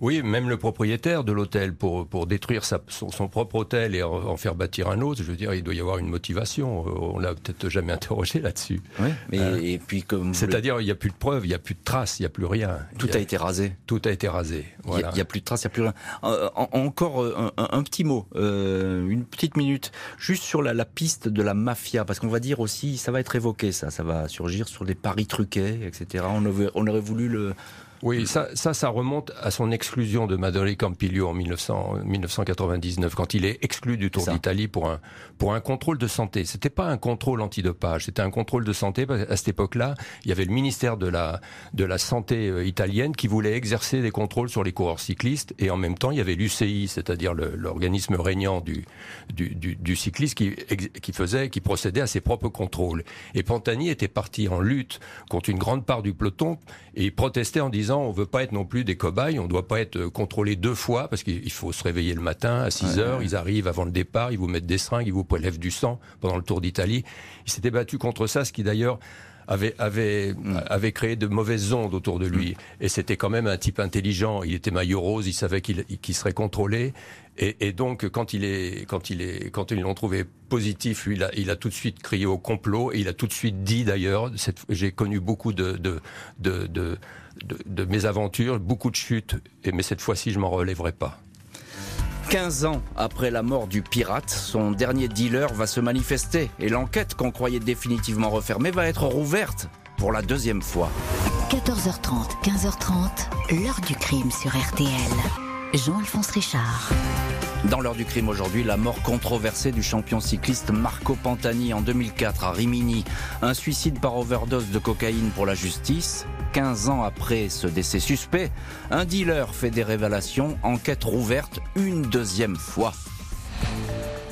Speaker 4: Oui, même le propriétaire de l'hôtel, pour, pour détruire sa, son, son, propre hôtel et en, en, faire bâtir un autre, je veux dire, il doit y avoir une motivation. On l'a peut-être jamais [LAUGHS] interrogé là-dessus.
Speaker 3: Oui, mais euh, et puis comme
Speaker 4: c'est-à-dire, il n'y a plus de preuves, il n'y a plus de traces, il n'y a plus rien.
Speaker 3: Tout a, a, été rasé.
Speaker 4: Tout a été rasé.
Speaker 3: Voilà. Il n'y a, a, plus de traces, il n'y a plus rien. Euh, en, encore un, un, petit mot, euh, une petite minute, juste sur la, la piste de la mafia, parce qu'on va dire aussi, ça va être évoqué, ça, ça va surgir sur des paris truqués, etc. On aurait, on aurait voulu le
Speaker 4: oui, ça, ça, ça remonte à son exclusion de Madori Campiglio en 1900, 1999, quand il est exclu du Tour d'Italie pour un, pour un contrôle de santé. C'était pas un contrôle antidopage, c'était un contrôle de santé. À cette époque-là, il y avait le ministère de la, de la Santé euh, italienne qui voulait exercer des contrôles sur les coureurs cyclistes, et en même temps, il y avait l'UCI, c'est-à-dire l'organisme régnant du, du, du, du cycliste qui, qui faisait, qui procédait à ses propres contrôles. Et Pantani était parti en lutte contre une grande part du peloton, et il protestait en disant on veut pas être non plus des cobayes, on doit pas être contrôlé deux fois parce qu'il faut se réveiller le matin à 6 heures, ouais. ils arrivent avant le départ, ils vous mettent des seringues, ils vous prélèvent du sang pendant le Tour d'Italie. Il s'était battu contre ça, ce qui d'ailleurs avait, avait, mmh. avait créé de mauvaises ondes autour de lui. Mmh. Et c'était quand même un type intelligent. Il était maillot rose, il savait qu'il qu serait contrôlé. Et, et, donc, quand il est, quand il est, quand ils l'ont trouvé positif, lui, il a, il a tout de suite crié au complot et il a tout de suite dit d'ailleurs. J'ai connu beaucoup de, de, de, de de, de mes aventures, beaucoup de chutes, et, mais cette fois-ci, je m'en relèverai pas.
Speaker 3: 15 ans après la mort du pirate, son dernier dealer va se manifester et l'enquête qu'on croyait définitivement refermée va être rouverte pour la deuxième fois.
Speaker 1: 14h30, 15h30, l'heure du crime sur RTL. Jean-Alphonse Richard.
Speaker 3: Dans l'heure du crime aujourd'hui, la mort controversée du champion cycliste Marco Pantani en 2004 à Rimini. Un suicide par overdose de cocaïne pour la justice. 15 ans après ce décès suspect, un dealer fait des révélations, enquête rouverte une deuxième fois.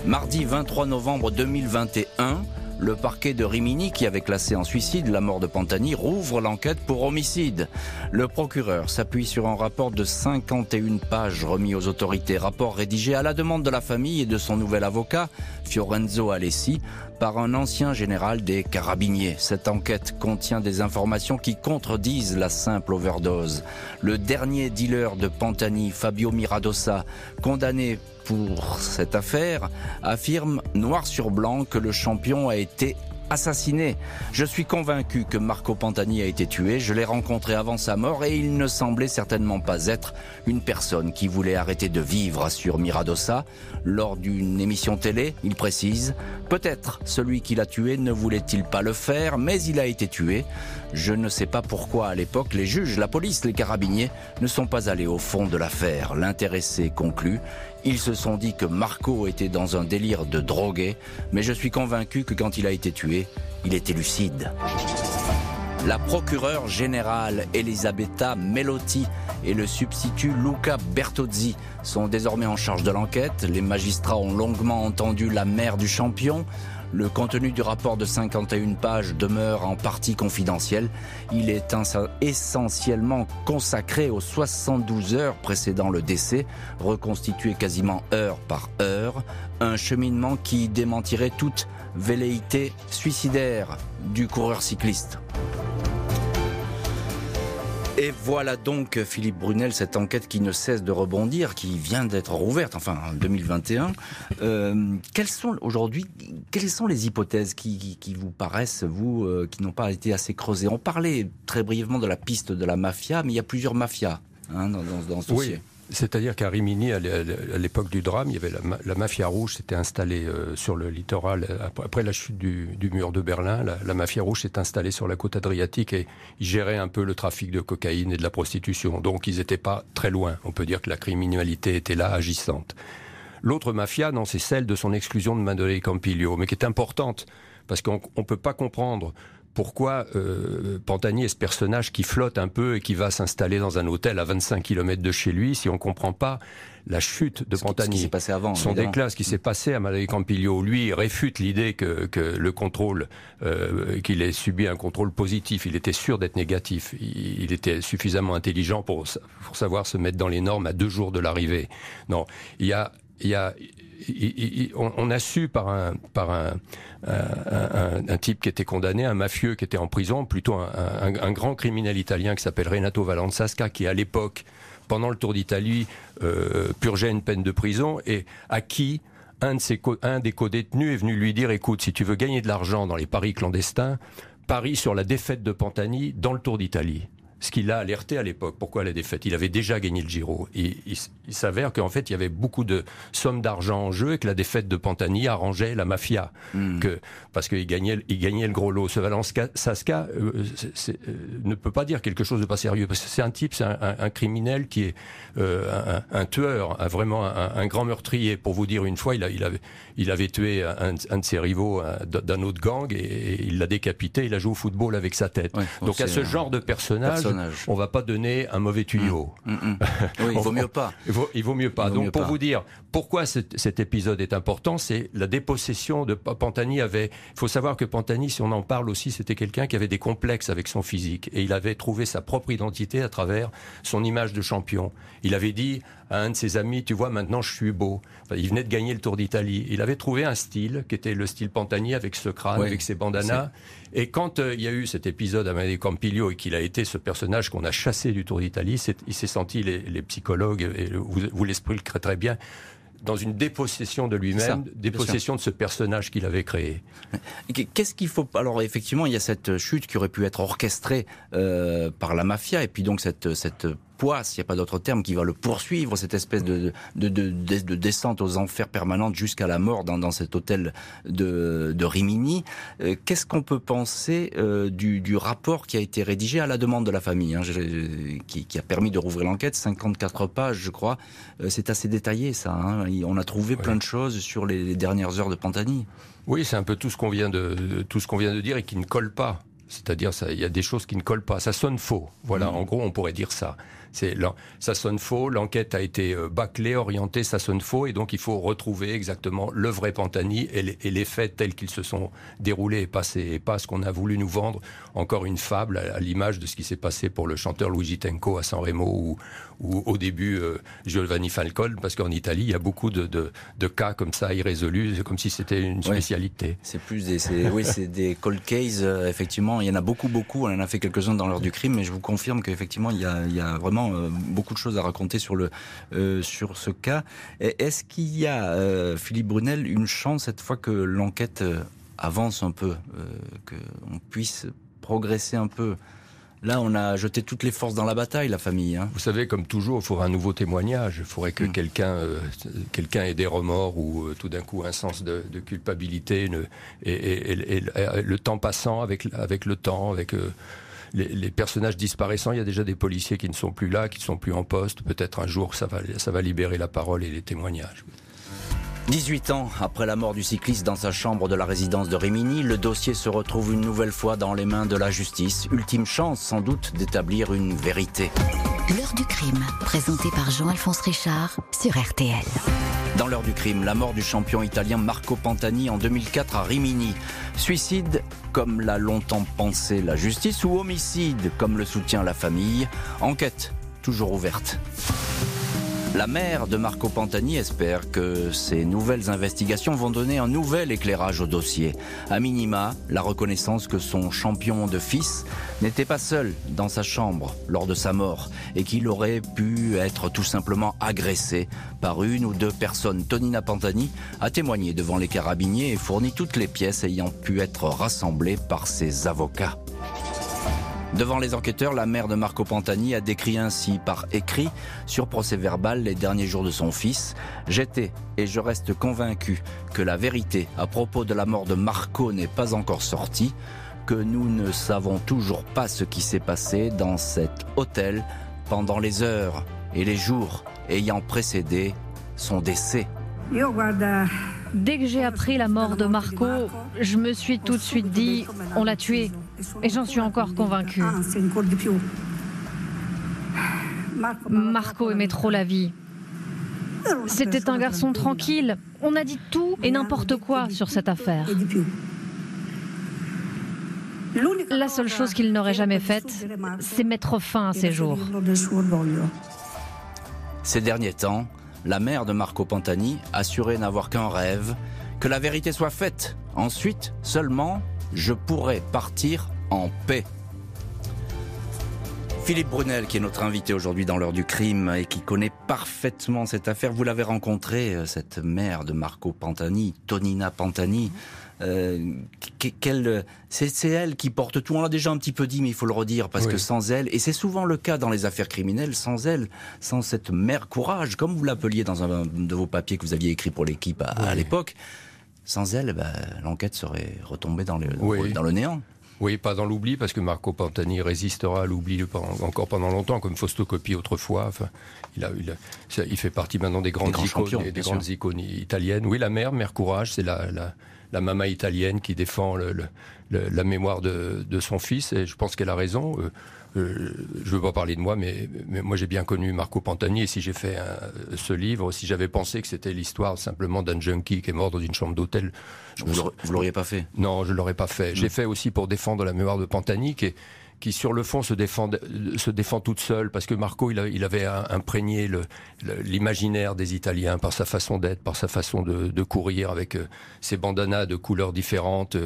Speaker 3: Mardi 23 novembre 2021, le parquet de Rimini, qui avait classé en suicide la mort de Pantani, rouvre l'enquête pour homicide. Le procureur s'appuie sur un rapport de 51 pages remis aux autorités, rapport rédigé à la demande de la famille et de son nouvel avocat, Fiorenzo Alessi, par un ancien général des carabiniers. Cette enquête contient des informations qui contredisent la simple overdose. Le dernier dealer de Pantani, Fabio Miradosa, condamné pour cette affaire, affirme noir sur blanc que le champion a été assassiné. Je suis convaincu que Marco Pantani a été tué, je l'ai rencontré avant sa mort et il ne semblait certainement pas être une personne qui voulait arrêter de vivre, assure Miradosa. Lors d'une émission télé, il précise, peut-être celui qui l'a tué ne voulait-il pas le faire, mais il a été tué. Je ne sais pas pourquoi à l'époque les juges, la police, les carabiniers ne sont pas allés au fond de l'affaire. L'intéressé conclut, ils se sont dit que Marco était dans un délire de drogué, mais je suis convaincu que quand il a été tué, il était lucide. La procureure générale Elisabetta Melotti et le substitut Luca Bertozzi sont désormais en charge de l'enquête. Les magistrats ont longuement entendu la mère du champion. Le contenu du rapport de 51 pages demeure en partie confidentiel. Il est essentiellement consacré aux 72 heures précédant le décès, reconstitué quasiment heure par heure, un cheminement qui démentirait toute velléité suicidaire du coureur cycliste. Et voilà donc, Philippe Brunel, cette enquête qui ne cesse de rebondir, qui vient d'être rouverte, enfin en 2021. Euh, quelles sont aujourd'hui, quelles sont les hypothèses qui, qui, qui vous paraissent, vous, euh, qui n'ont pas été assez creusées? On parlait très brièvement de la piste de la mafia, mais il y a plusieurs mafias hein, dans, dans, dans ce dossier.
Speaker 4: C'est-à-dire qu'à Rimini, à l'époque du drame, il y avait la, mafia rouge s'était installée euh, sur le littoral. Après la chute du, mur de Berlin, la, mafia rouge s'est installée sur la côte adriatique et ils géraient un peu le trafic de cocaïne et de la prostitution. Donc ils n'étaient pas très loin. On peut dire que la criminalité était là, agissante. L'autre mafia, non, c'est celle de son exclusion de Mandolay Campiglio, mais qui est importante parce qu'on ne peut pas comprendre pourquoi euh, Pantani est ce personnage qui flotte un peu et qui va s'installer dans un hôtel à 25 km de chez lui si on comprend pas la chute de Pantani.
Speaker 3: Ce qui s'est passé avant.
Speaker 4: Son déclin, ce qui s'est passé à Malawi Campillo. Lui réfute l'idée que, le contrôle, euh, qu'il ait subi un contrôle positif. Il était sûr d'être négatif. Il, était suffisamment intelligent pour, pour savoir se mettre dans les normes à deux jours de l'arrivée. Non, il y a, il y a on, a su par un type qui était condamné, un mafieux qui était en prison, plutôt un, grand criminel italien qui s'appelle Renato Valensasca, qui à l'époque, pendant le Tour d'Italie, euh, purgeait une peine de prison et à qui un, de ses un des co-détenus est venu lui dire écoute, si tu veux gagner de l'argent dans les paris clandestins, parie sur la défaite de Pantani dans le Tour d'Italie ce qui l'a alerté à l'époque. Pourquoi la défaite Il avait déjà gagné le Giro. Et il, s'avère qu'en fait, il y avait beaucoup de sommes d'argent en jeu et que la défaite de Pantani arrangeait la mafia. Hmm. Que, parce qu'il gagnait, il gagnait le gros lot. Ce Valence Sasca euh, euh, ne peut pas dire quelque chose de pas sérieux. Parce que c'est un type, c'est un, criminel qui est euh, un, tueur, vraiment un, grand meurtrier. Pour vous dire, une fois, il, a, il, avait, il avait tué un, de ses rivaux d'un autre gang et, il l'a décapité. Il a joué au football avec sa tête. Donc à ce genre de personnage on va pas donner un mauvais tuyau.
Speaker 3: Mm, mm, mm. [LAUGHS] il vaut mieux pas.
Speaker 4: Il vaut, mieux pas. Donc pour vous dire pourquoi cet, épisode est important, c'est la dépossession de Pantani avait. Il faut savoir que Pantani, si on en parle aussi, c'était quelqu'un qui avait des complexes avec son physique et il avait trouvé sa propre identité à travers son image de champion. Il avait dit à un de ses amis, tu vois, maintenant je suis beau. il venait de gagner le Tour d'Italie. Il avait trouvé un style qui était le style Pantani avec ce crâne, avec ses bandanas. Et quand euh, il y a eu cet épisode à Mané Campiglio et qu'il a été ce personnage qu'on a chassé du Tour d'Italie, il s'est senti, les, psychologues, et vous, vous l'exprimez très bien, dans une dépossession de lui-même, dépossession de ce personnage qu'il avait créé.
Speaker 3: Qu'est-ce qu'il faut Alors effectivement, il y a cette chute qui aurait pu être orchestrée euh, par la mafia, et puis donc cette, cette poisse, il n'y a pas d'autre terme, qui va le poursuivre, cette espèce de, de, de, de descente aux enfers permanentes jusqu'à la mort dans, dans cet hôtel de, Rimini. Euh, qu'est-ce qu'on peut penser euh, du, du, rapport qui a été rédigé à la demande de la famille, hein, qui, qui, a permis de rouvrir l'enquête, 54 pages, je crois. Euh, c'est assez détaillé, ça. Hein. On a trouvé plein de choses sur les, les dernières heures de Pantani.
Speaker 4: Oui, c'est un peu tout ce qu'on vient de tout ce qu'on vient de dire et qui ne colle pas. C'est-à-dire, il y a des choses qui ne collent pas. Ça sonne faux. Voilà, mmh. en gros, on pourrait dire ça. C'est ça sonne faux. L'enquête a été euh, bâclée, orientée, ça sonne faux, et donc il faut retrouver exactement le vrai Pantani et les, faits tels qu'ils se sont déroulés et passés, et pas ce qu'on a voulu nous vendre. Encore une fable à, l'image de ce qui s'est passé pour le chanteur Luigi Tenco à San Remo ou, ou au début euh, Giovanni Falcone, parce qu'en Italie il y a beaucoup de, de, cas comme ça irrésolus, comme si c'était une spécialité.
Speaker 3: c'est plus des, oui, c'est des cold cases. Euh, effectivement, il y en a beaucoup, beaucoup. On en a fait quelques-uns dans l'heure du crime, mais je vous confirme qu'effectivement il y a, il y a vraiment euh, beaucoup de choses à raconter sur, le, euh, sur ce cas. Est-ce qu'il y a, euh, Philippe Brunel, une chance cette fois que l'enquête avance un peu, qu'on puisse progresser un peu? Là, on a jeté toutes les forces dans la bataille, la famille. Hein.
Speaker 4: Vous savez, comme toujours, il faudra un nouveau témoignage. Il faudrait que hmm. quelqu'un quelqu'un ait des remords ou tout d'un coup un sens de, culpabilité. et, le temps passant avec, avec le temps, avec les, personnages disparaissant, il y a déjà des policiers qui ne sont plus là, qui ne sont plus en poste. Peut-être un jour, ça va, ça va libérer la parole et les témoignages.
Speaker 3: 18 ans après la mort du cycliste dans sa chambre de la résidence de Rimini, le dossier se retrouve une nouvelle fois dans les mains de la justice. Ultime chance sans doute d'établir une vérité.
Speaker 1: L'heure du crime, présenté par Jean-Alphonse Richard sur RTL.
Speaker 3: Dans l'heure du crime, la mort du champion italien Marco Pantani en 2004 à Rimini. Suicide, comme l'a longtemps pensé la justice, ou homicide, comme le soutient la famille. Enquête toujours ouverte. La mère de Marco Pantani espère que ces nouvelles investigations vont donner un nouvel éclairage au dossier. A minima, la reconnaissance que son champion de fils n'était pas seul dans sa chambre lors de sa mort et qu'il aurait pu être tout simplement agressé par une ou deux personnes. Tonina Pantani a témoigné devant les carabiniers et fourni toutes les pièces ayant pu être rassemblées par ses avocats. Devant les enquêteurs, la mère de Marco Pantani a décrit ainsi par écrit sur procès verbal les derniers jours de son fils. J'étais et je reste convaincu que la vérité à propos de la mort de Marco n'est pas encore sortie, que nous ne savons toujours pas ce qui s'est passé dans cet hôtel pendant les heures et les jours ayant précédé son décès.
Speaker 6: Dès que j'ai appris la mort de Marco, je me suis tout de suite dit, on l'a tué. Et j'en suis encore convaincue. Marco aimait trop la vie. C'était un garçon tranquille. On a dit tout et n'importe quoi sur cette affaire. La seule chose qu'il n'aurait jamais faite, c'est mettre fin à ses jours.
Speaker 3: Ces derniers temps, la mère de Marco Pantani assurait n'avoir qu'un rêve, que la vérité soit faite. Ensuite, seulement, je pourrais partir en paix. Philippe Brunel, qui est notre invité aujourd'hui dans l'heure du crime et qui connaît parfaitement cette affaire, vous l'avez rencontrée, euh, cette mère de Marco Pantani, Tonina Pantani. Euh, c'est elle qui porte tout. On l'a déjà un petit peu dit, mais il faut le redire parce que sans elle, et c'est souvent le cas dans les affaires criminelles, sans elle, sans cette mère courage, comme vous l'appeliez dans un de vos papiers que vous aviez écrit pour l'équipe à, l'époque, sans elle, bah, l'enquête serait retombée dans le, dans le néant.
Speaker 4: Oui, pas dans l'oubli, parce que Marco Pantani résistera à l'oubli encore pendant longtemps, comme Faustocopie autrefois. Enfin, il, a, il, fait partie maintenant des grandes, icônes, des grandes icônes italiennes. Oui, la mère, Mère Courage, c'est la, la, la mama italienne qui défend le, la mémoire de, de, son fils, et je pense qu'elle a raison. Euh, euh, je ne veux pas parler de moi, mais, moi j'ai bien connu Marco Pantani, et si j'ai fait ce livre, si j'avais pensé que c'était l'histoire simplement d'un junkie qui est mort dans une chambre d'hôtel...
Speaker 3: Vous l'auriez pas fait?
Speaker 4: Non, je l'aurais pas fait. J'ai fait aussi pour défendre la mémoire de Pantani, qui est qui sur le fond se défend, se défend toute seule, parce que Marco, il, avait imprégné l'imaginaire des Italiens par sa façon d'être, par sa façon de, de courir avec euh, ses bandanas de couleurs différentes.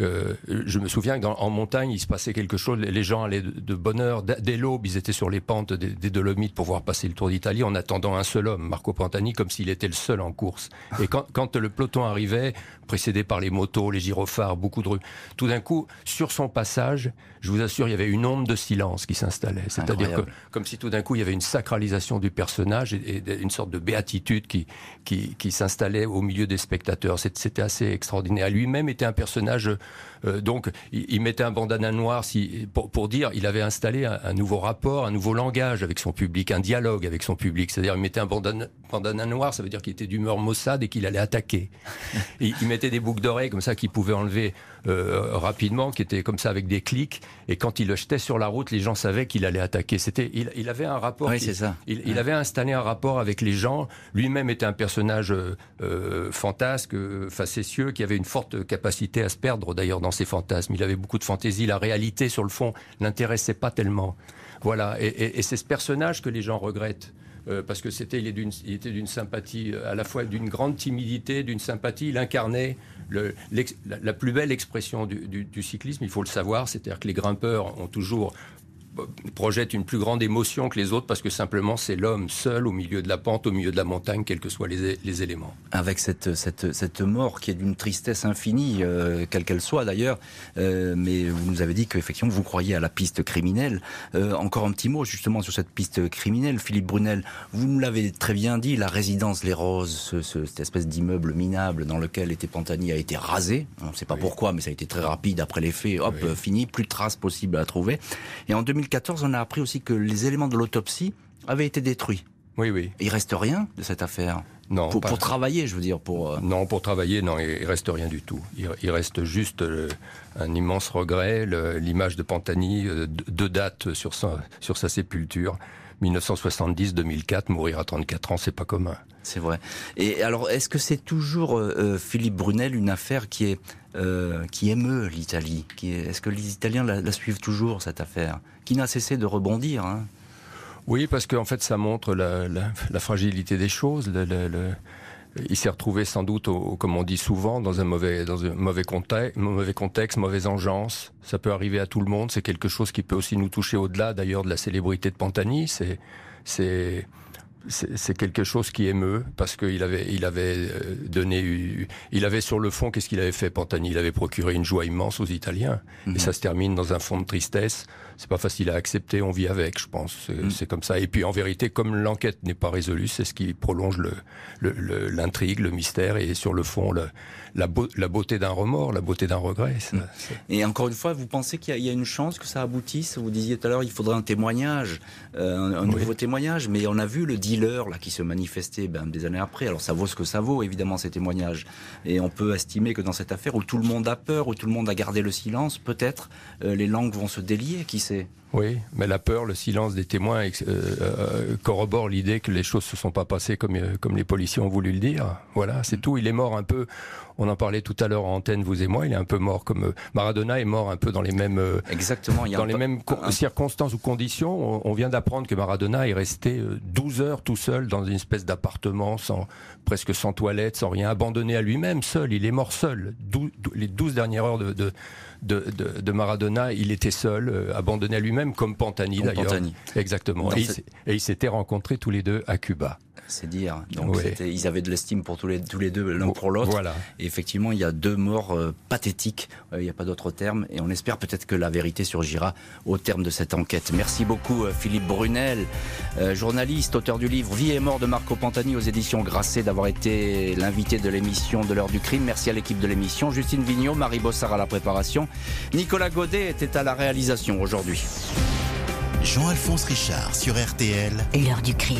Speaker 4: Euh, je me souviens qu'en montagne, il se passait quelque chose, les gens allaient de, bonne heure, dès l'aube, ils étaient sur les pentes des, Dolomites pour voir passer le Tour d'Italie en attendant un seul homme, Marco Pantani, comme s'il était le seul en course. Et quand, le peloton arrivait, précédé par les motos, les gyrophares, beaucoup de rues, tout d'un coup, sur son passage, je vous assure, y avait une onde de silence qui s'installait. C'est-à-dire que, comme si tout d'un coup, il y avait une sacralisation du personnage et, une sorte de béatitude qui, qui, qui s'installait au milieu des spectateurs. C'était assez extraordinaire. Lui-même était un personnage euh, donc, il, mettait un bandana noir si, pour, pour dire, il avait installé un, nouveau rapport, un nouveau langage avec son public, un dialogue avec son public. C'est-à-dire, il mettait un bandana, bandana noir, ça veut dire qu'il était d'humeur maussade et qu'il allait attaquer. [LAUGHS] il, il mettait des boucles d'oreilles comme ça qu'il pouvait enlever euh, rapidement, qui était comme ça avec des clics. Et quand il le jetait sur la route, les gens savaient qu'il allait attaquer. C'était, il, il, avait un rapport.
Speaker 3: Oui, c'est ça.
Speaker 4: Il, il, avait installé un rapport avec les gens. Lui-même était un personnage euh, euh fantasque, facétieux, qui avait une forte capacité à se perdre d'ailleurs dans ses fantasmes. Il avait beaucoup de fantaisie. La réalité, sur le fond, l'intéressait pas tellement. Voilà. Et, et, et c'est ce personnage que les gens regrettent. Euh, parce que c'était il, était d'une sympathie, à la fois d'une grande timidité, d'une sympathie. Il incarnait la, plus belle expression du cyclisme, il faut le savoir, c'est-à-dire que les grimpeurs ont toujours projette une plus grande émotion que les autres parce que simplement c'est l'homme seul au milieu de la pente, au milieu de la montagne, quels que soient les, les éléments.
Speaker 3: Avec cette, cette, cette mort qui est d'une tristesse infinie, euh, quelle qu'elle soit d'ailleurs, euh, mais vous nous avez dit qu'effectivement vous croyez à la piste criminelle. Euh, encore un petit mot justement sur cette piste criminelle, Philippe Brunel, vous nous l'avez très bien dit, la résidence Les Roses, ce, ce, cette espèce d'immeuble minable dans lequel était Pantani a été rasé, on ne sait pas pourquoi, mais ça a été très rapide après les faits, hop, fini, plus de traces possibles à trouver. Et en 2014, on a appris aussi que les éléments de l'autopsie avaient été détruits.
Speaker 4: Oui, oui.
Speaker 3: Il reste rien de cette affaire
Speaker 4: non,
Speaker 3: pour, pour, travailler, je veux dire. Pour
Speaker 4: euh, non, pour travailler, non, il reste rien du tout. Il, reste juste euh, un immense regret, l'image de Pantani, euh, deux dates sur sa, sur sa sépulture. 1970-2004, mourir à 34 ans, c'est pas commun.
Speaker 3: C'est vrai. Et alors, est-ce que c'est toujours Philippe Brunel une affaire qui est euh, qui émeut l'Italie? Est-ce que les Italiens la, suivent toujours, cette affaire? Qui n'a cessé de rebondir hein
Speaker 4: Oui, parce qu'en fait, ça montre la, la, fragilité des choses. Le, il s'est retrouvé sans doute, comme on dit souvent, dans un mauvais, dans un mauvais contexte, mauvais contexte, mauvaise engeance. Ça peut arriver à tout le monde. C'est quelque chose qui peut aussi nous toucher au-delà, d'ailleurs, de la célébrité de Pantani. C'est, c'est, c'est quelque chose qui émeut parce qu'il avait, il avait euh, donné, il avait sur le fond, qu'est-ce qu'il avait fait, Pantani? Il avait procuré une joie immense aux Italiens. Et mhm. ça se termine dans un fond de tristesse. C'est pas facile à accepter, on vit avec, je pense. C'est mhm. comme ça. Et puis en vérité, comme l'enquête n'est pas résolue, c'est ce qui prolonge l'intrigue, le, le, mystère et sur le fond, la, la beauté d'un remords, la beauté d'un regret.
Speaker 3: Mm. Et encore une fois, vous pensez qu'il y, a une chance que ça aboutisse? Vous disiez tout à l'heure, il faudrait un témoignage, euh, un, nouveau témoignage, mais on a vu le dealer là qui se manifestait ben, des années après. Alors ça vaut ce que ça vaut, évidemment, ces témoignages. Et on peut estimer que dans cette affaire où tout le monde a peur, où tout le monde a gardé le silence, peut-être les langues vont se délier, qui
Speaker 4: oui, mais la peur, le silence des témoins euh, euh, corrobore l'idée que les choses se sont pas passées comme euh, comme les policiers ont voulu le dire. Voilà, c'est tout. Il est mort un peu. On en parlait tout à l'heure en antenne, vous et moi. Il est un peu mort comme Maradona est mort un peu dans les mêmes
Speaker 3: exactement.
Speaker 4: dans les mêmes circonstances ou conditions. On, vient d'apprendre que Maradona est resté 12 heures tout seul dans une espèce d'appartement sans presque sans toilette, sans rien, abandonné à lui-même, seul. Il est mort seul. les 12 dernières heures de, de de, de, Maradona, il était seul, euh, abandonné à lui-même, comme Pantani d'ailleurs. Exactement. Et, et ils s'étaient rencontrés tous les deux à Cuba
Speaker 3: c'est dire. Donc ils avaient de l'estime pour tous les, tous les deux, l'un pour l'autre.
Speaker 4: Voilà.
Speaker 3: Et effectivement, il y a deux morts euh, pathétiques, euh, il n'y a pas d'autre terme, et on espère peut-être que la vérité surgira au terme de cette enquête. Merci beaucoup euh, Philippe Brunel, journaliste, auteur du livre Vie et mort de Marco Pantani aux éditions Grasset, d'avoir été l'invité de l'émission de l'heure du crime. Merci à l'équipe de l'émission, Justine Vignot, Marie Bossard à la préparation, Nicolas Godet était à la réalisation aujourd'hui.
Speaker 1: Jean-Alphonse Richard sur RTL. L'heure du crime.